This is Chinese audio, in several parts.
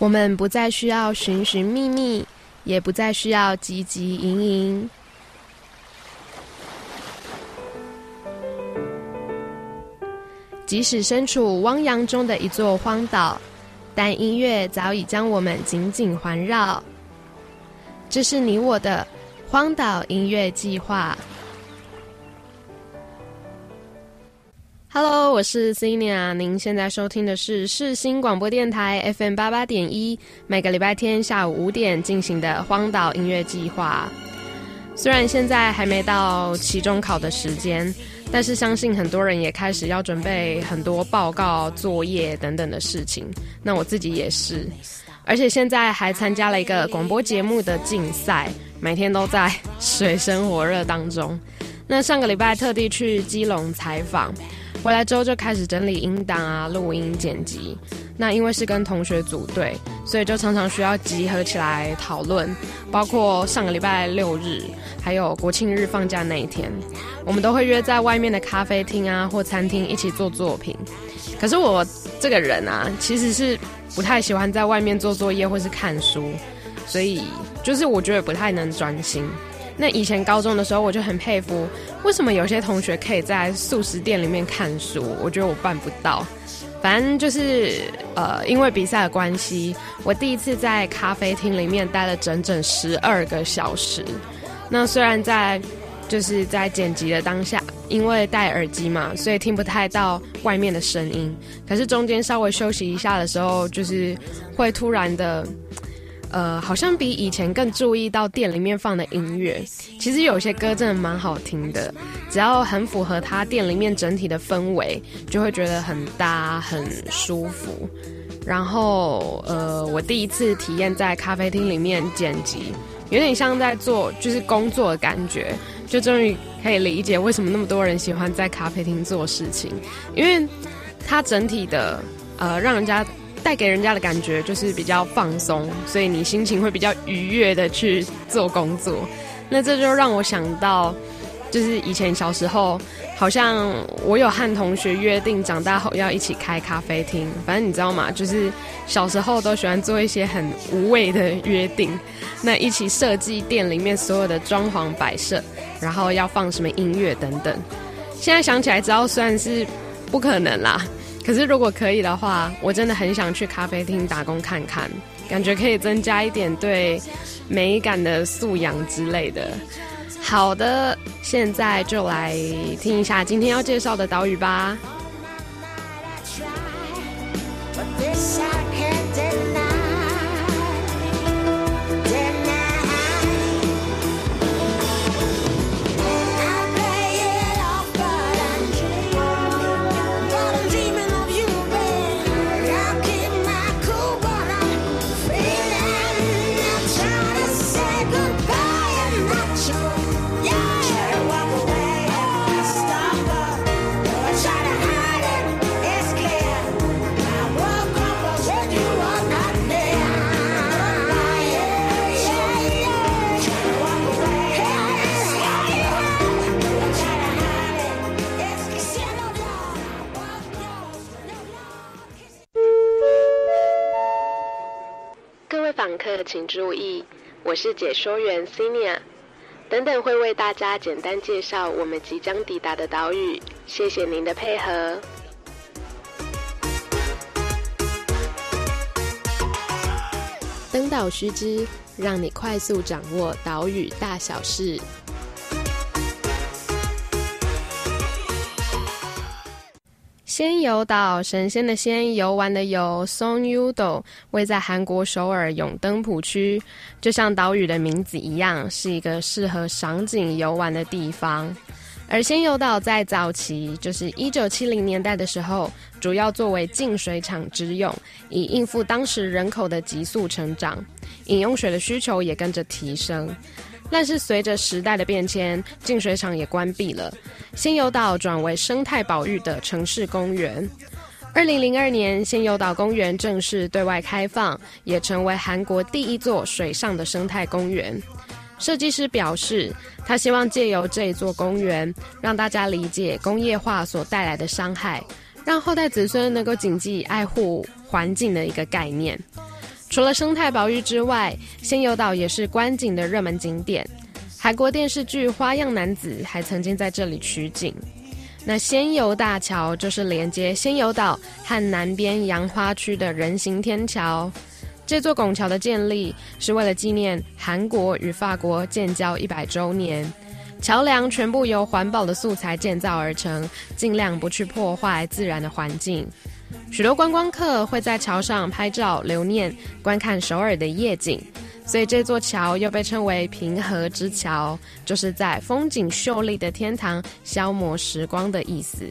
我们不再需要寻寻觅觅，也不再需要汲汲营营。即使身处汪洋中的一座荒岛，但音乐早已将我们紧紧环绕。这是你我的荒岛音乐计划。Hello，我是 c i n i a 您现在收听的是世新广播电台 FM 八八点一，每个礼拜天下午五点进行的荒岛音乐计划。虽然现在还没到期中考的时间。但是相信很多人也开始要准备很多报告、作业等等的事情。那我自己也是，而且现在还参加了一个广播节目的竞赛，每天都在水深火热当中。那上个礼拜特地去基隆采访，回来之后就开始整理音档啊、录音、剪辑。那因为是跟同学组队，所以就常常需要集合起来讨论，包括上个礼拜六日，还有国庆日放假那一天，我们都会约在外面的咖啡厅啊或餐厅一起做作品。可是我这个人啊，其实是不太喜欢在外面做作业或是看书，所以就是我觉得不太能专心。那以前高中的时候，我就很佩服，为什么有些同学可以在素食店里面看书，我觉得我办不到。反正就是呃，因为比赛的关系，我第一次在咖啡厅里面待了整整十二个小时。那虽然在就是在剪辑的当下，因为戴耳机嘛，所以听不太到外面的声音。可是中间稍微休息一下的时候，就是会突然的。呃，好像比以前更注意到店里面放的音乐。其实有些歌真的蛮好听的，只要很符合他店里面整体的氛围，就会觉得很搭、很舒服。然后，呃，我第一次体验在咖啡厅里面剪辑，有点像在做就是工作的感觉，就终于可以理解为什么那么多人喜欢在咖啡厅做事情，因为它整体的呃，让人家。带给人家的感觉就是比较放松，所以你心情会比较愉悦的去做工作。那这就让我想到，就是以前小时候，好像我有和同学约定，长大后要一起开咖啡厅。反正你知道吗？就是小时候都喜欢做一些很无谓的约定，那一起设计店里面所有的装潢摆设，然后要放什么音乐等等。现在想起来，知道算是不可能啦。可是，如果可以的话，我真的很想去咖啡厅打工看看，感觉可以增加一点对美感的素养之类的。好的，现在就来听一下今天要介绍的岛屿吧。访客请注意，我是解说员 c i n i a 等等会为大家简单介绍我们即将抵达的岛屿。谢谢您的配合。登岛须知，让你快速掌握岛屿大小事。仙游岛，神仙的仙，游玩的游，Song Udo 位在韩国首尔永登浦区，就像岛屿的名字一样，是一个适合赏景游玩的地方。而仙游岛在早期，就是一九七零年代的时候，主要作为净水厂之用，以应付当时人口的急速成长，饮用水的需求也跟着提升。但是随着时代的变迁，净水厂也关闭了，仙游岛转为生态保育的城市公园。二零零二年，仙游岛公园正式对外开放，也成为韩国第一座水上的生态公园。设计师表示，他希望借由这一座公园，让大家理解工业化所带来的伤害，让后代子孙能够谨记爱护环境的一个概念。除了生态保育之外，仙游岛也是观景的热门景点。韩国电视剧《花样男子》还曾经在这里取景。那仙游大桥就是连接仙游岛和南边杨花区的人行天桥。这座拱桥的建立是为了纪念韩国与法国建交一百周年。桥梁全部由环保的素材建造而成，尽量不去破坏自然的环境。许多观光客会在桥上拍照留念，观看首尔的夜景。所以这座桥又被称为平和之桥，就是在风景秀丽的天堂消磨时光的意思。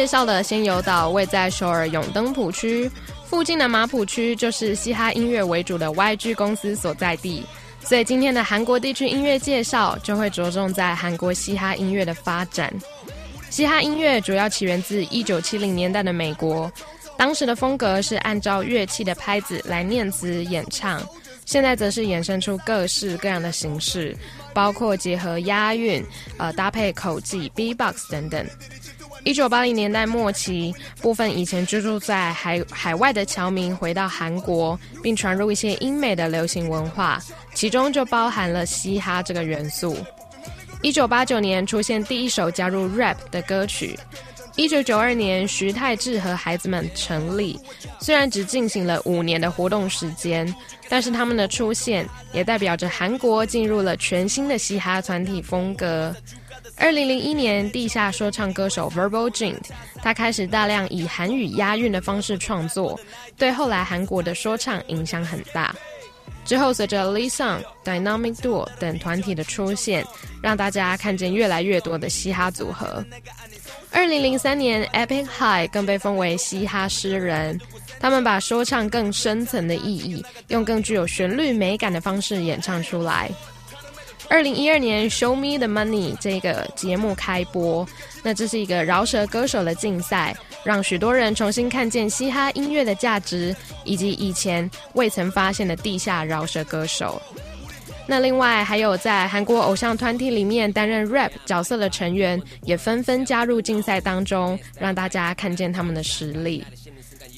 介绍的仙游岛位在首尔永登浦区附近的马浦区，就是嘻哈音乐为主的 YG 公司所在地。所以今天的韩国地区音乐介绍就会着重在韩国嘻哈音乐的发展。嘻哈音乐主要起源自一九七零年代的美国，当时的风格是按照乐器的拍子来念词演唱。现在则是衍生出各式各样的形式，包括结合押韵、呃搭配口技、B-box 等等。一九八零年代末期，部分以前居住在海海外的侨民回到韩国，并传入一些英美的流行文化，其中就包含了嘻哈这个元素。一九八九年出现第一首加入 rap 的歌曲。一九九二年，徐太志和孩子们成立。虽然只进行了五年的活动时间，但是他们的出现也代表着韩国进入了全新的嘻哈团体风格。二零零一年，地下说唱歌手 Verbal Jint，他开始大量以韩语押韵的方式创作，对后来韩国的说唱影响很大。之后，随着 Lee Sung、Dynamic Duo 等团体的出现，让大家看见越来越多的嘻哈组合。二零零三年，Epic High 更被封为嘻哈诗人。他们把说唱更深层的意义，用更具有旋律美感的方式演唱出来。二零一二年，Show Me the Money 这个节目开播，那这是一个饶舌歌手的竞赛，让许多人重新看见嘻哈音乐的价值，以及以前未曾发现的地下饶舌歌手。那另外还有在韩国偶像团体里面担任 rap 角色的成员，也纷纷加入竞赛当中，让大家看见他们的实力。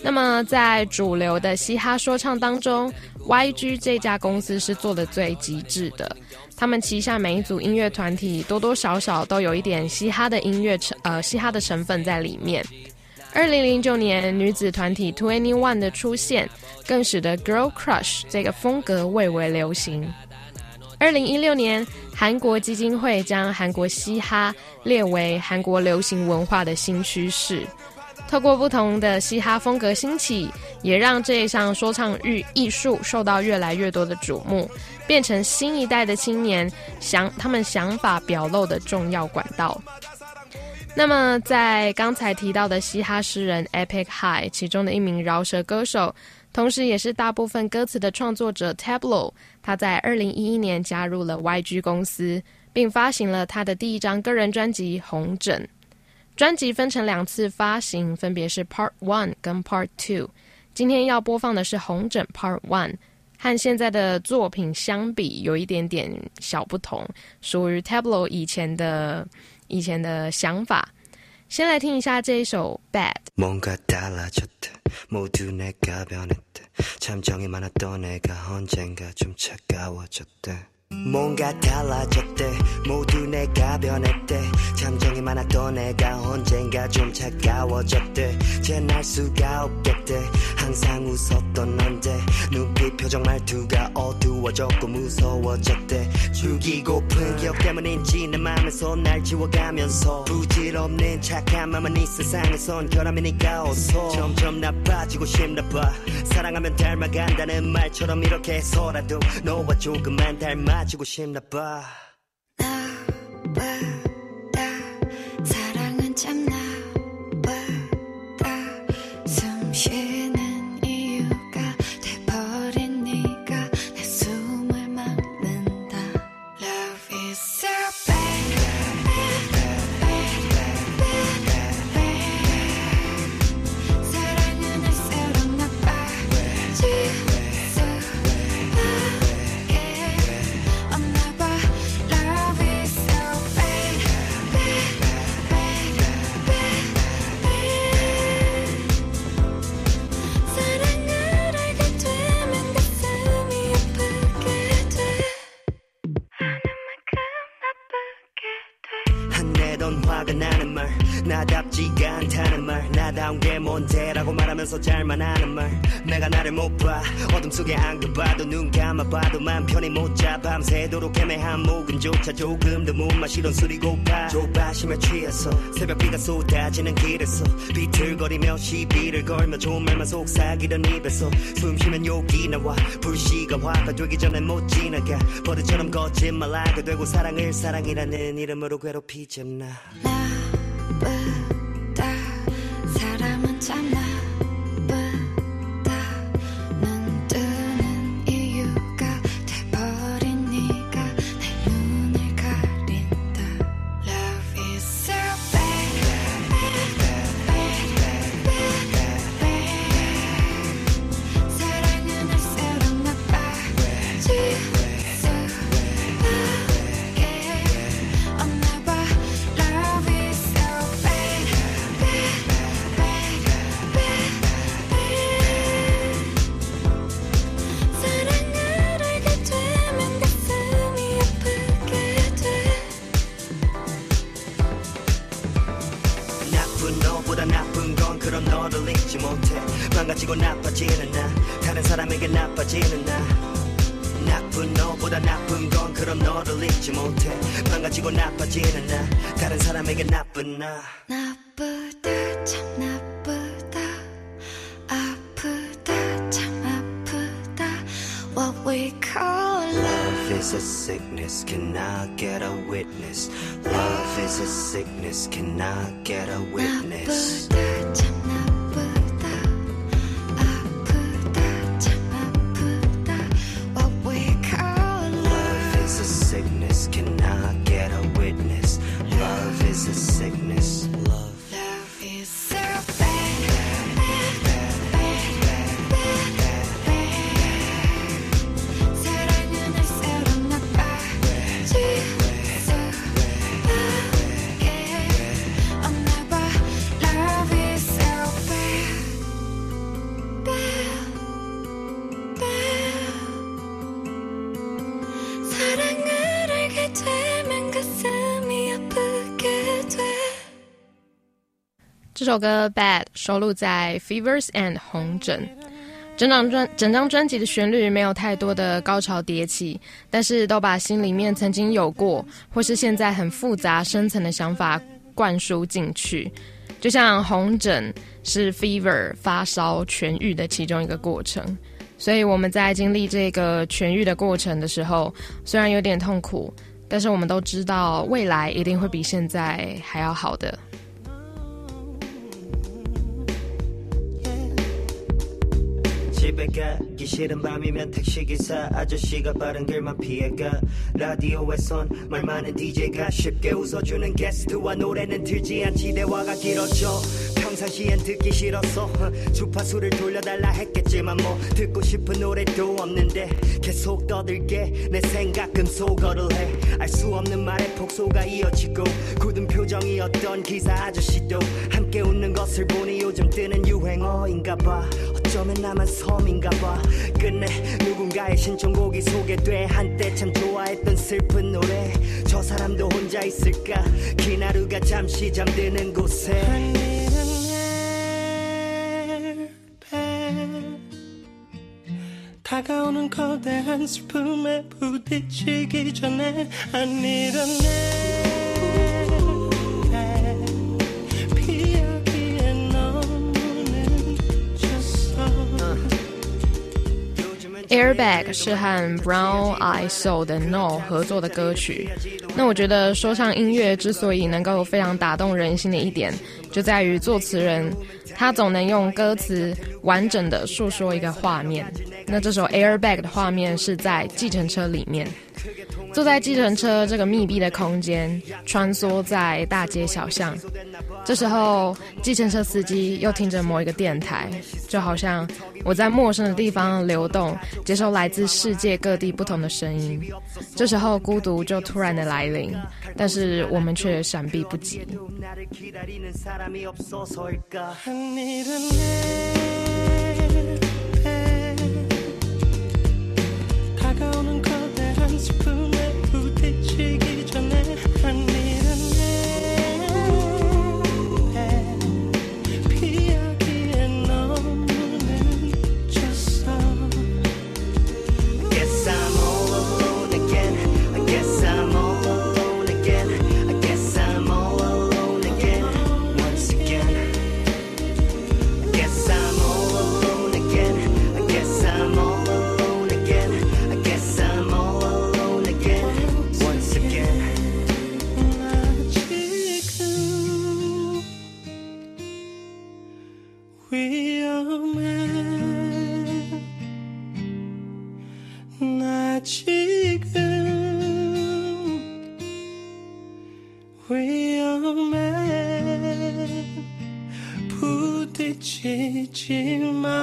那么在主流的嘻哈说唱当中，YG 这家公司是做的最极致的。他们旗下每一组音乐团体多多少少都有一点嘻哈的音乐成呃嘻哈的成分在里面。二零零九年女子团体 Twenty One 的出现，更使得 Girl Crush 这个风格蔚为流行。二零一六年，韩国基金会将韩国嘻哈列为韩国流行文化的新趋势。透过不同的嘻哈风格兴起，也让这一项说唱艺艺术受到越来越多的瞩目，变成新一代的青年想他们想法表露的重要管道。那么，在刚才提到的嘻哈诗人 Epic High 其中的一名饶舌歌手。同时，也是大部分歌词的创作者 Tablo，他在二零一一年加入了 YG 公司，并发行了他的第一张个人专辑《红枕》。专辑分成两次发行，分别是 Part One 跟 Part Two。今天要播放的是《红枕 Part One》，和现在的作品相比有一点点小不同，属于 Tablo 以前的以前的想法。先来听一下这一首《Bad》。 모두 내가 변했대 참정이 많았던 내가 언젠가 좀 차가워졌대 뭔가 달라졌대. 모두 내가 변했대. 참정이 많았던 내가 언젠가 좀 차가워졌대. 쟤날 수가 없겠대. 항상 웃었던 넌데 눈빛 표정 말투가 어두워졌고 무서워졌대. 죽이고픈 기억 때문인지 내 맘에서 날 지워가면서 부질없는 착한 맘은 이 세상에선 결함이니까 어서 점점 나빠지고 싶나 봐. 사랑하면 닮아간다는 말처럼 이렇게 해서라도 너와 조금만 닮아 가지고 싶나 봐 속에 안겨봐도 눈 감아봐도 맘 편히 못자. 밤새도록 애매한 목음조차 조금 더 못 마시던 술이 고파. 조바심에 취해서 새벽비가 쏟아지는 길에서 비틀거리며 시비를 걸며 좋은 말만 속삭이던 입에서 숨 쉬면 욕이 나와. 불씨가 화가 되기 전에 못 지나가. 버릇처럼 거짓말하게 되고 사랑을 사랑이라는 이름으로 괴롭히잖아 나쁘다 这首歌《Bad》收录在《Fevers and 红疹》。整张专整张专辑的旋律没有太多的高潮迭起，但是都把心里面曾经有过或是现在很复杂深层的想法灌输进去。就像红疹是 fever 发烧痊愈的其中一个过程，所以我们在经历这个痊愈的过程的时候，虽然有点痛苦，但是我们都知道未来一定会比现在还要好的。Cibeket 에 가기 싫은 밤이면 택시기사 아저씨가 빠른 길만 피해가 라디오에선 말 많은 DJ가 쉽게 웃어주는 게스트와 노래는 틀지 않지 대화가 길어져 평상시엔 듣기 싫었어 주파수를 돌려달라 했겠지만 뭐 듣고 싶은 노래도 없는데 계속 떠들게 내 생각은 소거를 해. 알 수 없는 말에 폭소가 이어지고 굳은 표정이었던 기사 아저씨도 함께 웃는 것을 보니 요즘 뜨는 유행어인가 봐. 어쩌면 나만 섬인가 봐 끝내 누군가의 신청곡이 소개돼. 한때 참 좋아했던 슬픈 노래. 저 사람도 혼자 있을까? 긴 하루가 잠시 잠드는 곳에. 다가오는 거대한 슬픔에 부딪히기 전에 a name Airbag 是和 Brown Eye Soul 的 No 合作的歌曲。那我觉得说唱音乐之所以能够非常打动人心的一点，就在于作词人他总能用歌词完整的诉说一个画面。那这首 Airbag 的画面是在计程车里面。坐在计程车这个密闭的空间，穿梭在大街小巷。这时候，计程车司机又听着某一个电台，就好像我在陌生的地方流动，接受来自世界各地不同的声音。这时候，孤独就突然的来临，但是我们却闪避不及。 다가오는 거대한 스품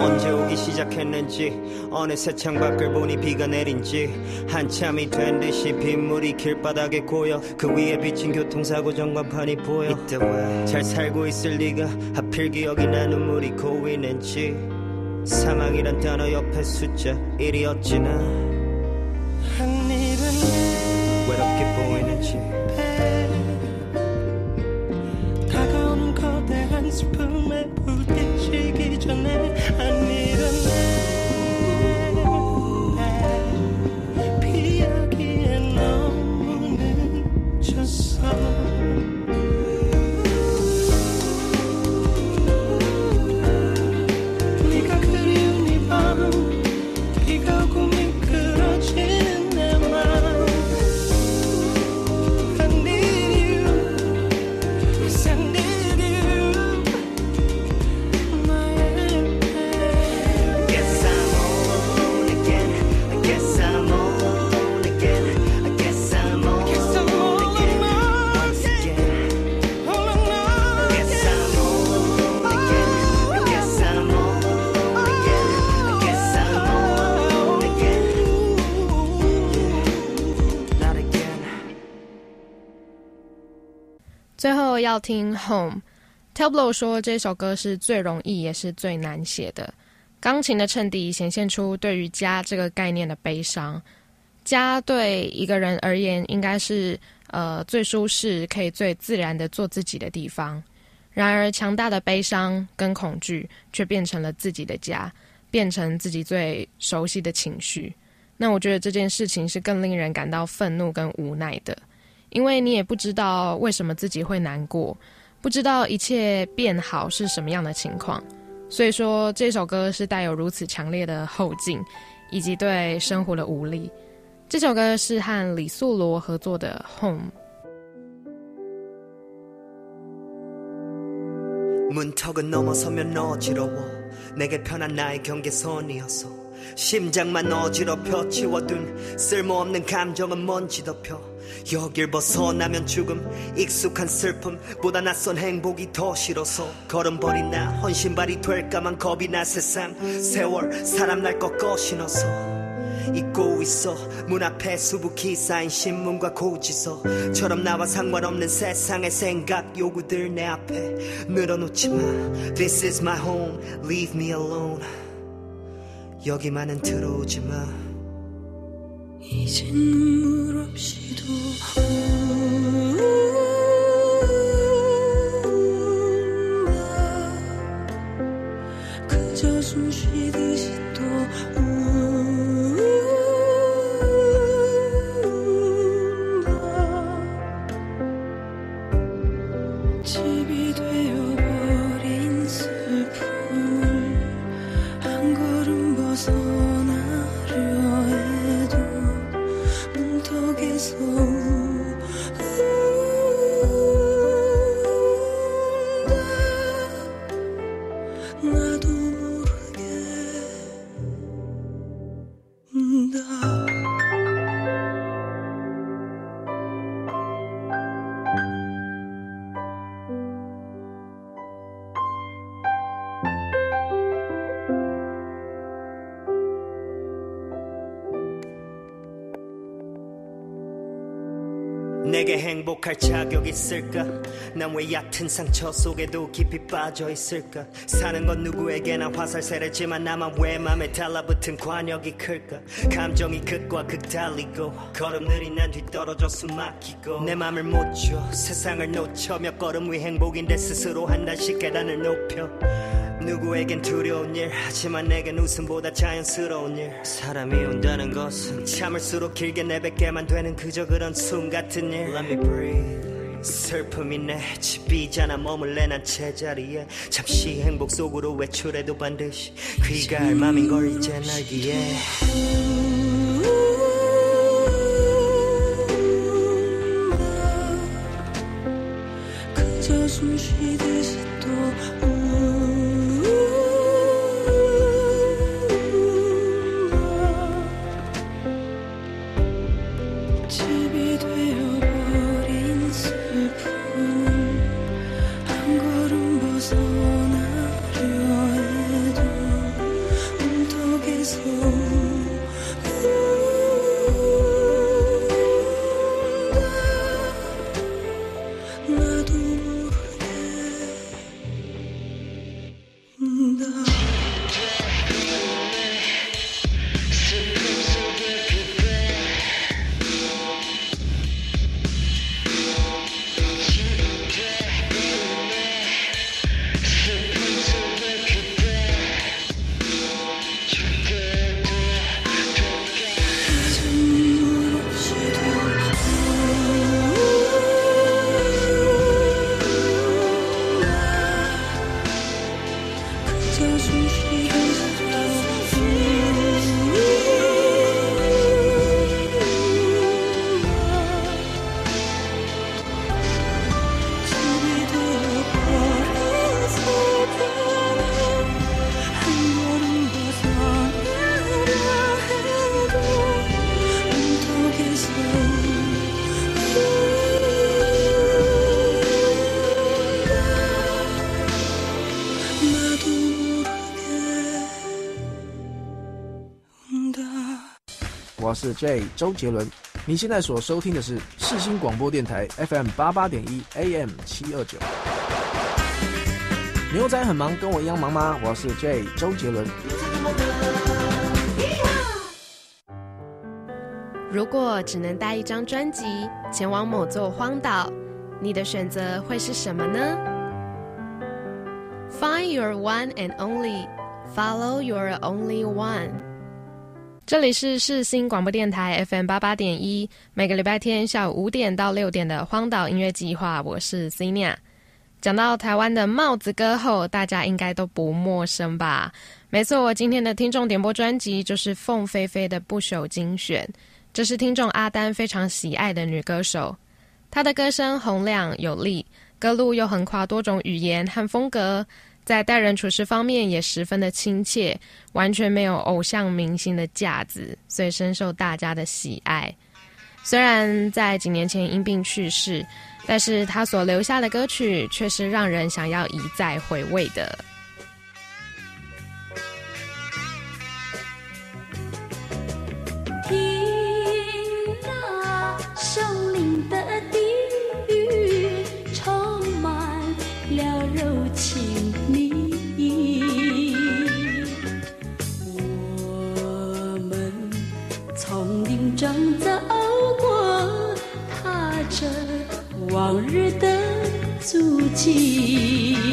언제 오기 시작했는지 어느새 창밖을 보니 비가 내린지 한참이 된 듯이 빗물이 길바닥에 고여 그 위에 비친 교통사고 전광판이 보여. 잘 살고 있을 리가 하필 기억이 나 눈물이 고이는지. 사망이란 단어 옆에 숫자 1이었지 나 要听《Home》，Tablo 说这首歌是最容易也是最难写的。钢琴的衬底显现出对于家这个概念的悲伤。家对一个人而言，应该是呃最舒适、可以最自然的做自己的地方。然而，强大的悲伤跟恐惧却变成了自己的家，变成自己最熟悉的情绪。那我觉得这件事情是更令人感到愤怒跟无奈的。因为你也不知道为什么自己会难过，不知道一切变好是什么样的情况，所以说这首歌是带有如此强烈的后劲，以及对生活的无力。这首歌是和李素罗合作的《Home》。 문턱은 넘어서면 어지러워 내게 편한 나의 경계선이어서 심장만 어지럽혀 치워둔 쓸모없는 감정은 먼지 덮여. 여길 벗어나면 죽음 익숙한 슬픔보다 낯선 행복이 더 싫어서 걸음버린 나 헌신발이 될까만 겁이 나 세상. 세월 사람 날 꺾어 신어서 잊고 있어. 문 앞에 수북히 쌓인 신문과 고지서처럼 나와 상관없는 세상의 생각 요구들 내 앞에 늘어놓지 마. This is my home. Leave me alone 여기만은 들어오지 마. 이젠 눈물 없이도 그저 숨 쉬듯이 또 운다 행복할 자격 있을까? 난 왜 얕은 상처 속에도 깊이 빠져 있을까? 사는 건 누구에게나 화살세례지만 나만 왜 맘에 달라붙은 관역이 클까? 감정이 극과 극 달리고 걸음 느린 난 뒤떨어져 숨 막히고 내 맘을 못 줘. 세상을 놓쳐 몇 걸음 위 행복인데 스스로 한 단씩 계단을 높여 누구에겐 두려운 일 하지만 내겐 웃음보다 자연스러운 일. 사람이 온다는 것은 참을수록 길게 내뱉게만 되는 그저 그런 숨 같은 일. Let me breathe. 슬픔이 내 집이잖아 머물래 난 제자리에. 잠시 행복 속으로 외출해도 반드시 귀가 할 맘인 걸 이제 알기에. 그저 숨 쉬듯 是 J 周杰伦，你现在所收听的是世新广播电台 FM 八八点一 AM 七二九。牛仔很忙，跟我一样忙吗？我是 J 周杰伦。如果只能带一张专辑前往某座荒岛，你的选择会是什么呢？Find your one and only, follow your only one。这里是世新广播电台 FM 八八点一，每个礼拜天下午五点到六点的荒岛音乐计划，我是 c i n a 讲到台湾的帽子歌后，大家应该都不陌生吧？没错，我今天的听众点播专辑就是凤飞飞的《不朽精选》。这是听众阿丹非常喜爱的女歌手，她的歌声洪亮有力，歌路又横跨多种语言和风格，在待人处事方面也十分的亲切，完全没有偶像明星的架子，所以深受大家的喜爱。虽然在几年前因病去世，但是他所留下的歌曲却是让人想要一再回味的。听那生命的低语，充满了柔情正走过，踏着往日的足迹。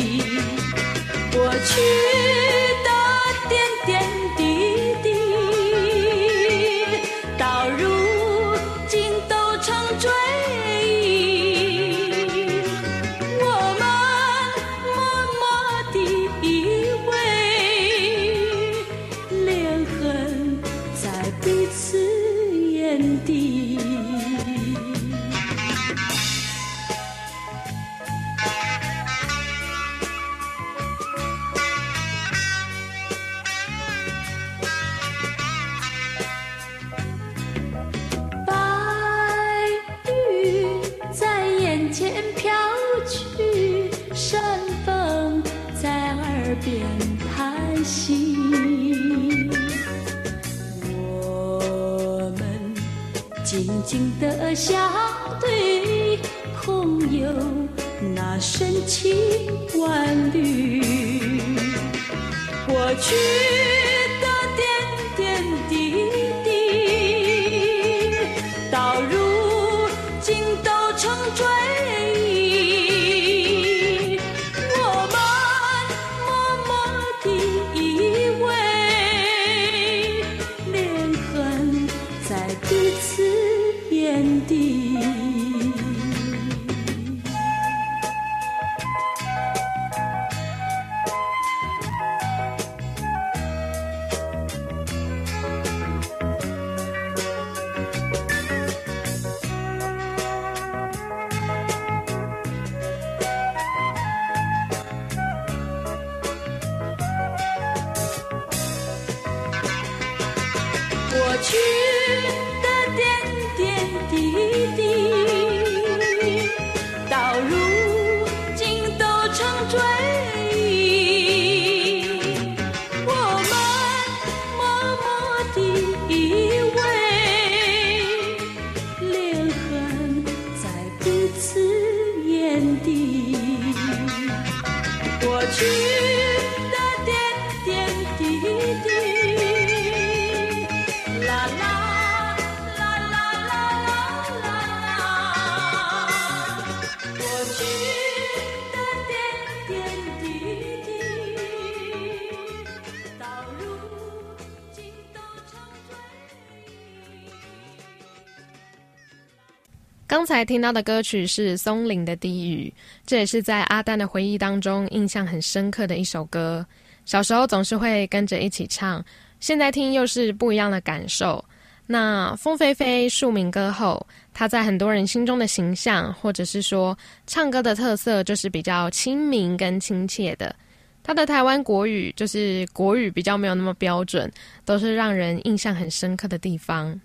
才听到的歌曲是松林的《低语》，这也是在阿丹的回忆当中印象很深刻的一首歌。小时候总是会跟着一起唱，现在听又是不一样的感受。那风飞飞庶民歌后，他在很多人心中的形象，或者是说唱歌的特色，就是比较亲民跟亲切的。他的台湾国语就是国语比较没有那么标准，都是让人印象很深刻的地方。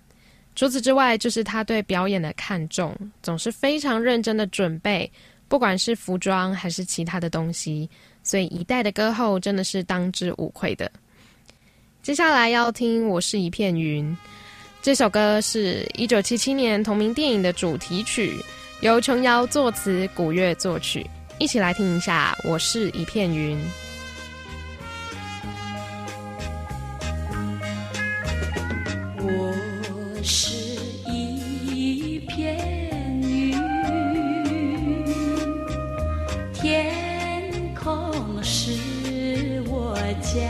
除此之外，就是他对表演的看重，总是非常认真的准备，不管是服装还是其他的东西，所以一代的歌后真的是当之无愧的。接下来要听《我是一片云》这首歌，是一九七七年同名电影的主题曲，由琼瑶作词，古月作曲。一起来听一下《我是一片云》。我是一片云，天空是我家，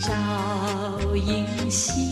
朝迎夕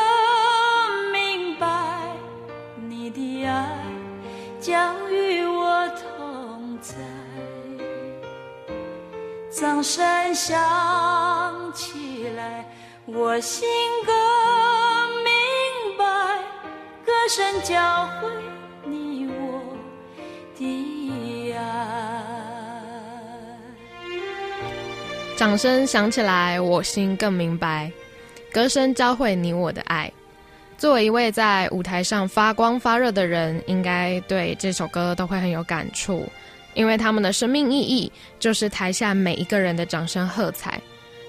将与我同在。掌声响起来，我心更明白，歌声教会你我的爱。掌声响起来，我心更明白。歌声教会你我的爱。作为一位在舞台上发光发热的人，应该对这首歌都会很有感触，因为他们的生命意义就是台下每一个人的掌声喝彩。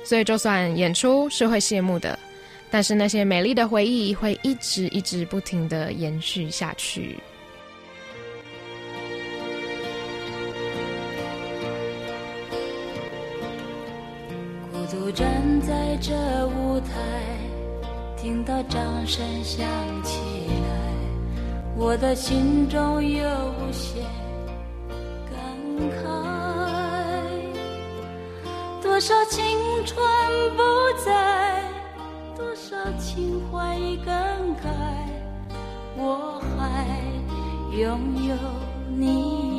所以，就算演出是会谢幕的，但是那些美丽的回忆会一直一直不停的延续下去。孤独站在这舞台，听到掌声响起来，我的心中有无限感慨。多少青春不在，多少情怀已更改，我还拥有你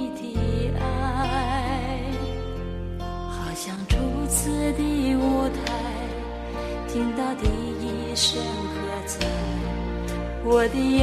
我的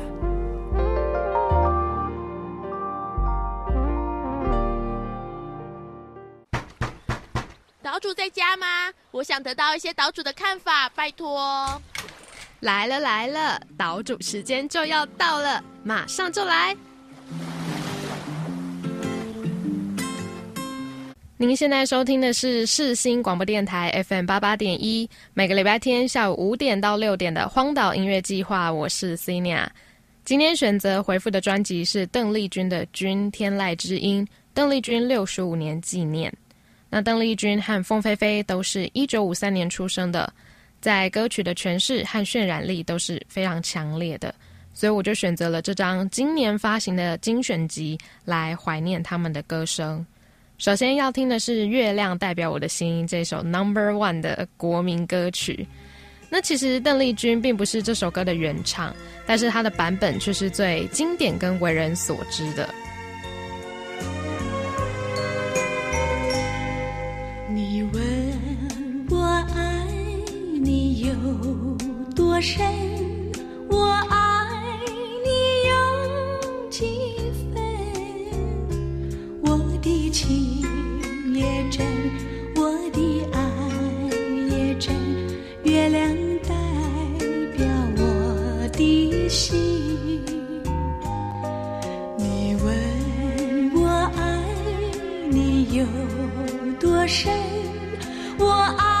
我想得到一些岛主的看法，拜托。来了来了，岛主时间就要到了，马上就来。您现在收听的是世新广播电台 FM 八八点一，每个礼拜天下午五点到六点的荒岛音乐计划，我是 c i n a 今天选择回复的专辑是邓丽君的《君天籁之音》，邓丽君六十五年纪念。那邓丽君和凤飞飞都是一九五三年出生的，在歌曲的诠释和渲染力都是非常强烈的，所以我就选择了这张今年发行的精选集来怀念他们的歌声。首先要听的是《月亮代表我的心》这首 Number One 的国民歌曲。那其实邓丽君并不是这首歌的原唱，但是她的版本却是最经典跟为人所知的。有多深，我爱你有几分？我的情也真，我的爱也真，月亮代表我的心。你问我爱你有多深，我爱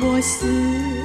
我思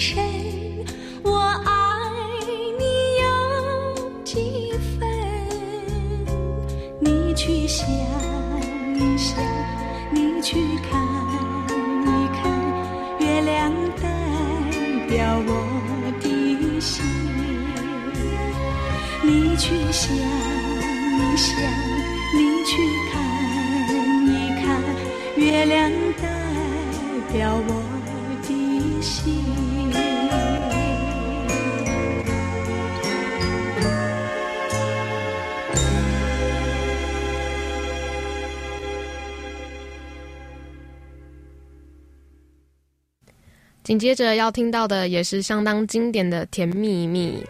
谁紧接着要听到的也是相当经典的《甜蜜蜜》。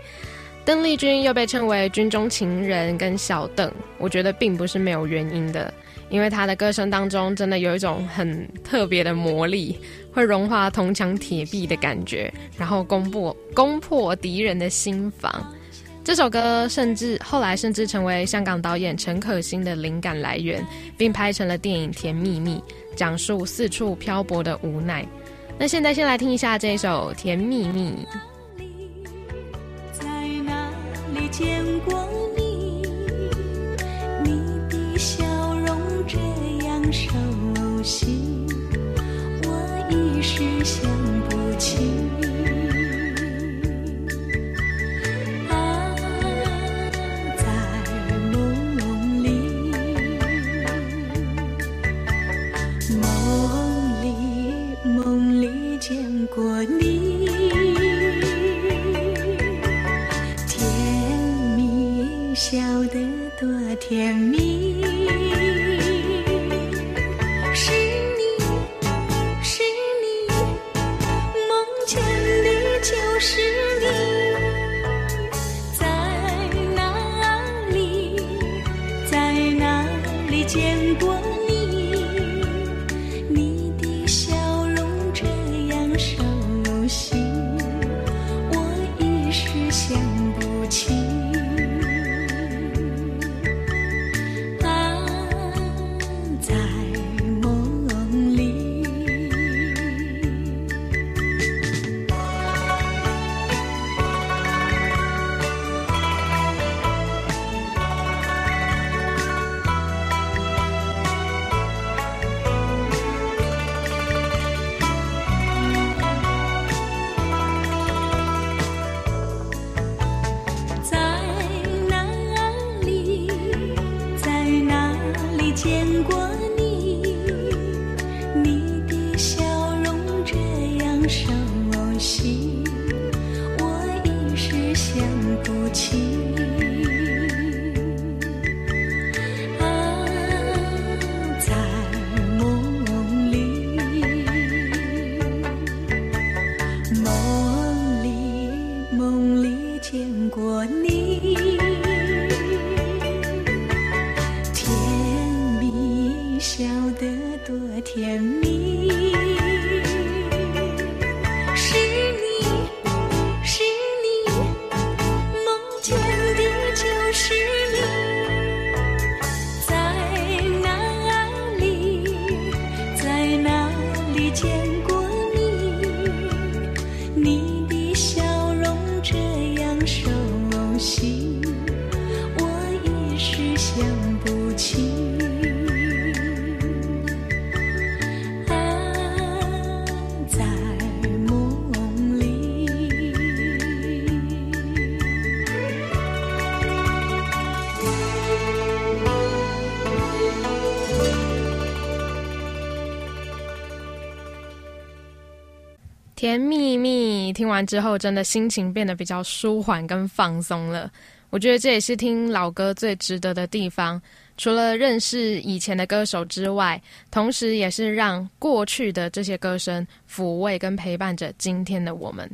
邓丽君又被称为“军中情人”跟小邓，我觉得并不是没有原因的，因为她的歌声当中真的有一种很特别的魔力，会融化铜墙铁壁的感觉，然后攻破攻破敌人的心房。这首歌甚至后来甚至成为香港导演陈可辛的灵感来源，并拍成了电影《甜蜜蜜》，讲述四处漂泊的无奈。那现在先来听一下这首《甜蜜蜜》。在哪里见过你？你的笑容这样熟悉，我一时想不起。笑得多甜蜜。见听完之后真的心情变得比较舒缓跟放松了。我觉得这也是听老歌最值得的地方，除了认识以前的歌手之外，同时也是让过去的这些歌声抚慰跟陪伴着今天的我们。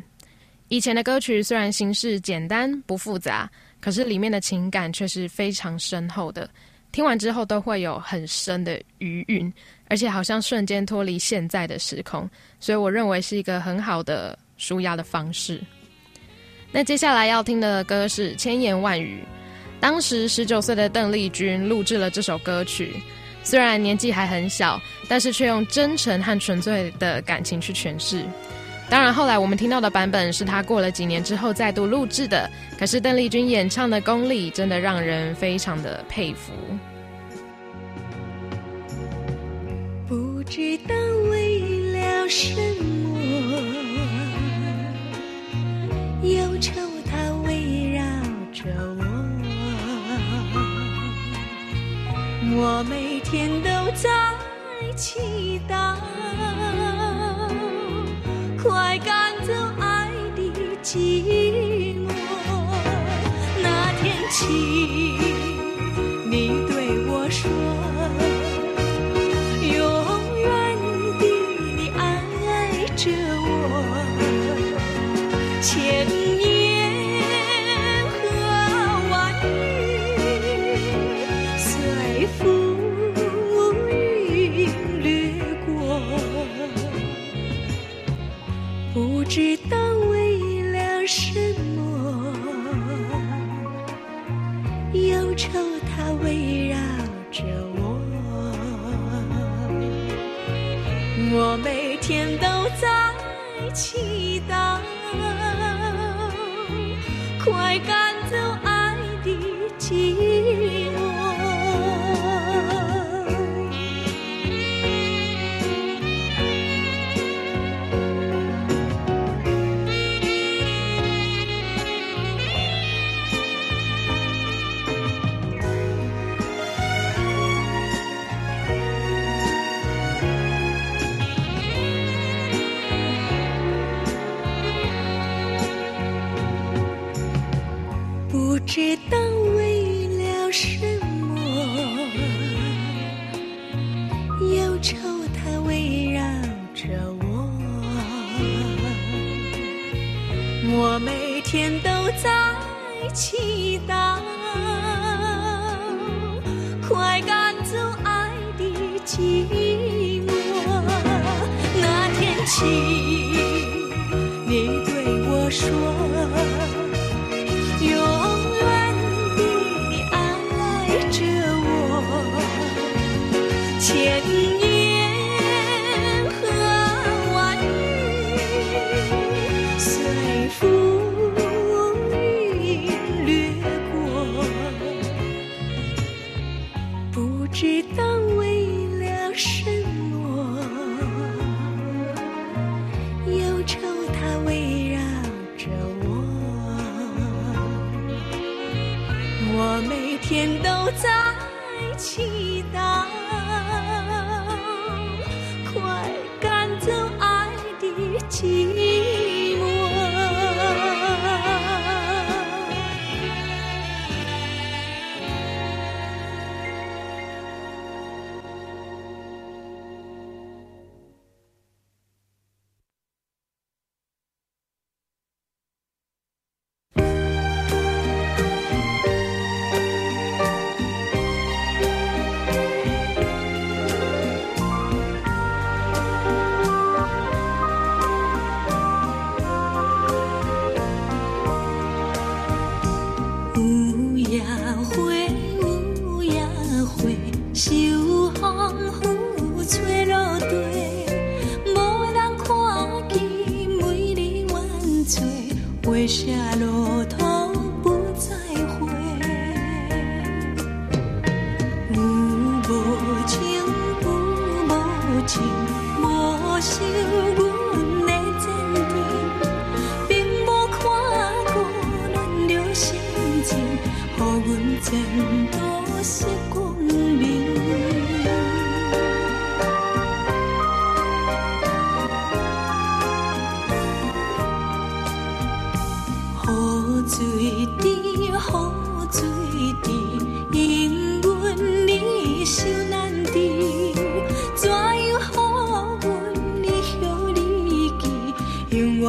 以前的歌曲虽然形式简单不复杂，可是里面的情感却是非常深厚的。听完之后都会有很深的余韵，而且好像瞬间脱离现在的时空，所以我认为是一个很好的舒压的方式。那接下来要听的歌是《千言万语》，当时十九岁的邓丽君录制了这首歌曲，虽然年纪还很小，但是却用真诚和纯粹的感情去诠释。当然，后来我们听到的版本是她过了几年之后再度录制的，可是邓丽君演唱的功力真的让人非常的佩服。不知道为了什么，忧愁它围绕着我，我每天都在祈祷，快赶走爱的寂寞。那天起，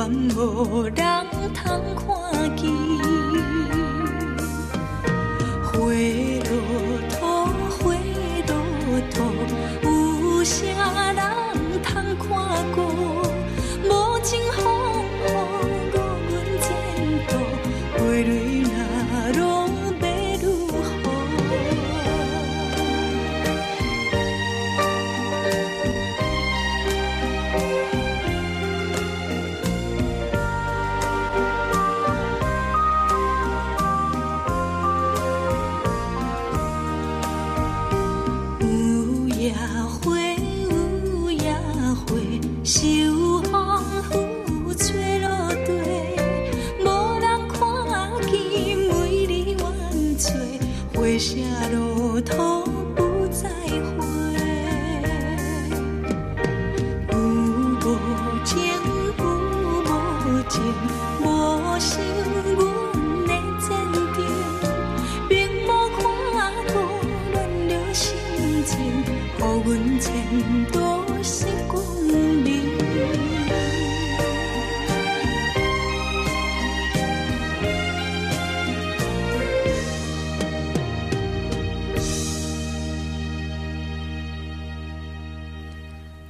无人通看见。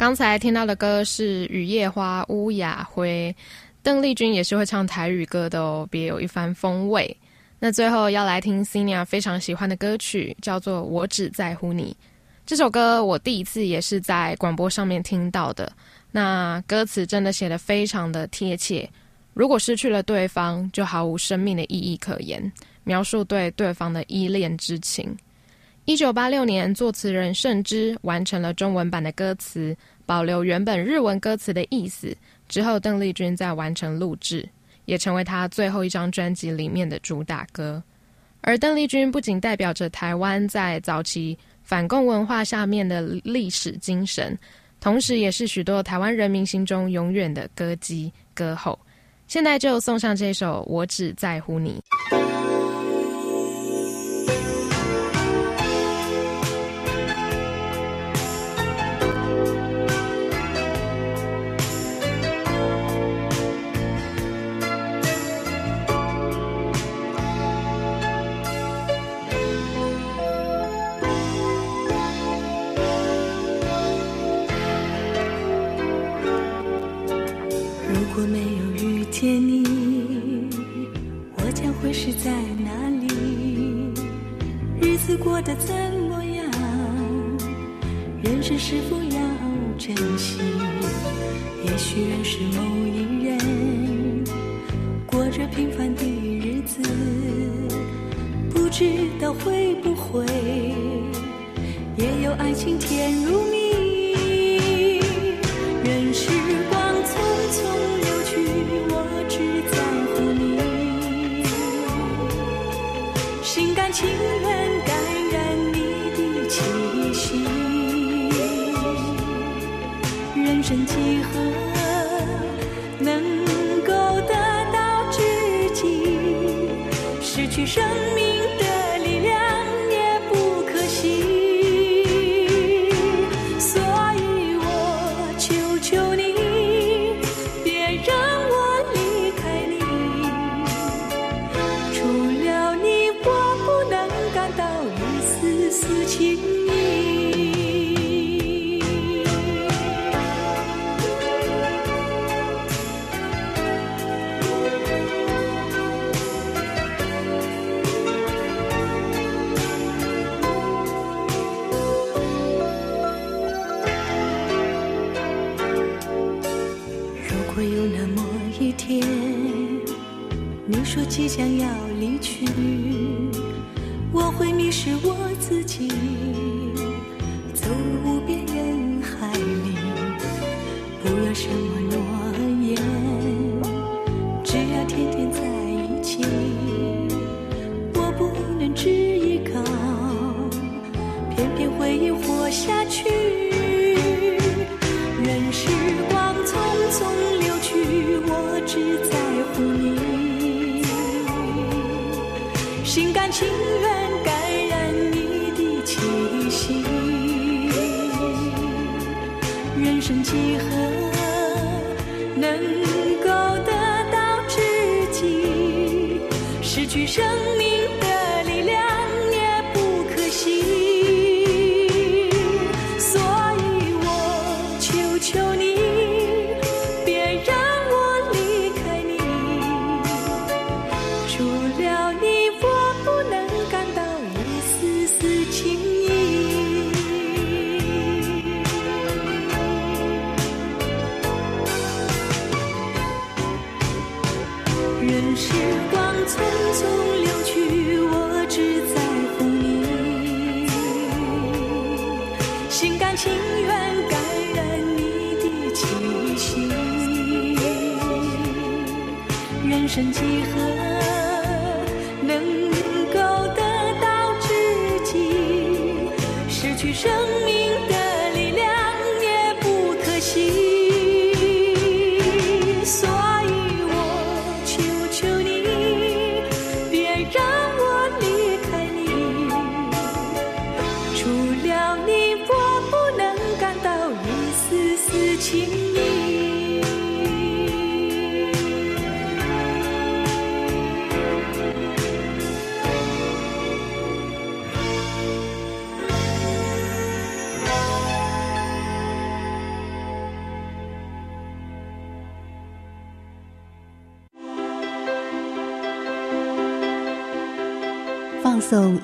刚才听到的歌是《雨夜花》乌雅辉，邓丽君也是会唱台语歌的哦，别有一番风味。那最后要来听 c i n a 非常喜欢的歌曲，叫做《我只在乎你》。这首歌我第一次也是在广播上面听到的，那歌词真的写得非常的贴切。如果失去了对方，就毫无生命的意义可言，描述对对方的依恋之情。一九八六年，作词人盛之完成了中文版的歌词，保留原本日文歌词的意思。之后，邓丽君再完成录制，也成为她最后一张专辑里面的主打歌。而邓丽君不仅代表着台湾在早期反共文化下面的历史精神，同时也是许多台湾人民心中永远的歌姬歌后。现在就送上这首《我只在乎你》。如果没有遇见你，我将会是在哪里？日子过得怎么样？人生是否要珍惜？也许认识某一人，过着平凡的日子，不知道会不会也有爱情甜如蜜。情愿生几何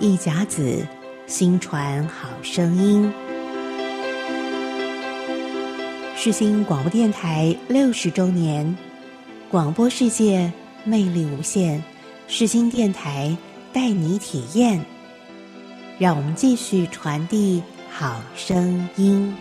一甲子，新传好声音。世新广播电台六十周年，广播世界魅力无限，世新电台带你体验。让我们继续传递好声音。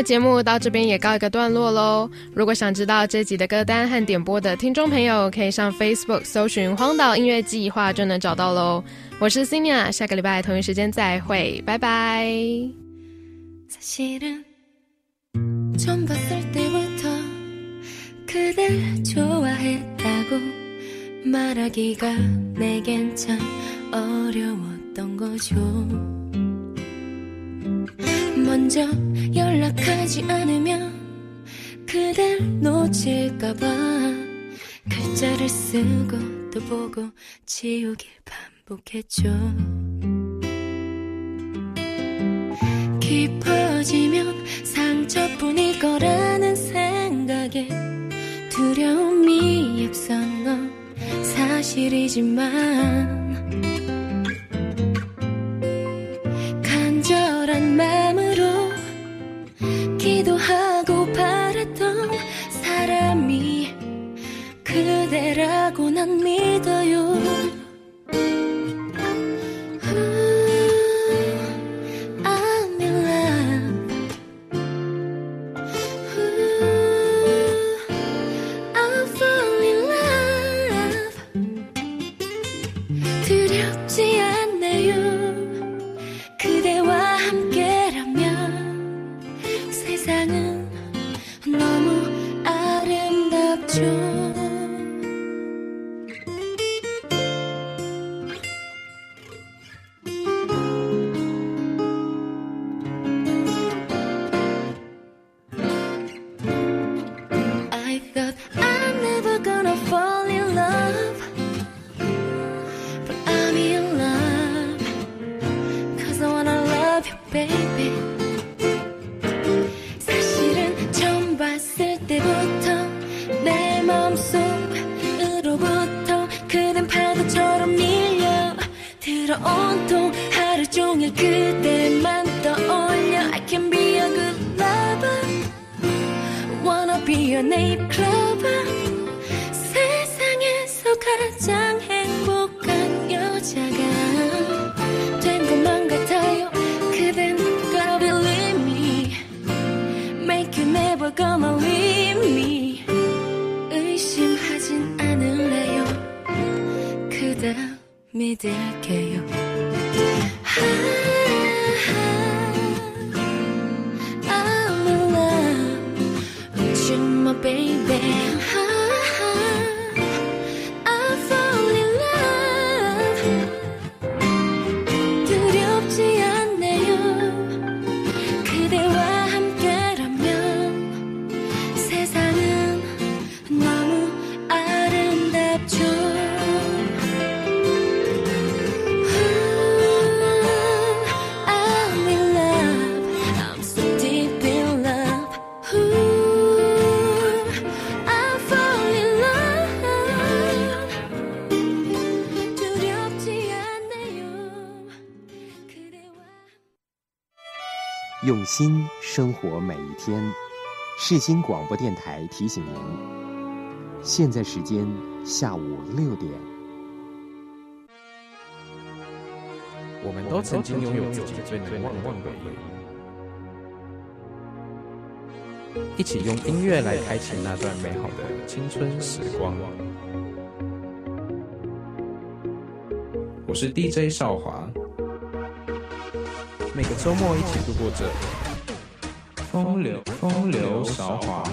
的节目到这边也告一个段落喽。如果想知道这集的歌单和点播的听众朋友，可以上 Facebook 搜寻“荒岛音乐计划”就能找到喽。我是 c i n a 下个礼拜同一时间再会，拜拜。 사실은 처음 봤을 때부터 그댈 좋아했다고 말하기가 내겐 참 어려웠던 거죠 먼저 연락하지 않으면 그댈 놓칠까봐 글자를 쓰고 또 보고 지우길 반복했죠. 깊어지면 상처뿐일 거라는 생각에 두려움이 앞선 건 사실이지만 난 믿어요. 世新广播电台提醒您，现在时间下午六点。我们都曾经拥有自己最难忘的回忆，一起用音乐来开启那段美好的青春时光。我是 DJ 少华，每个周末一起度过这风流风流韶华。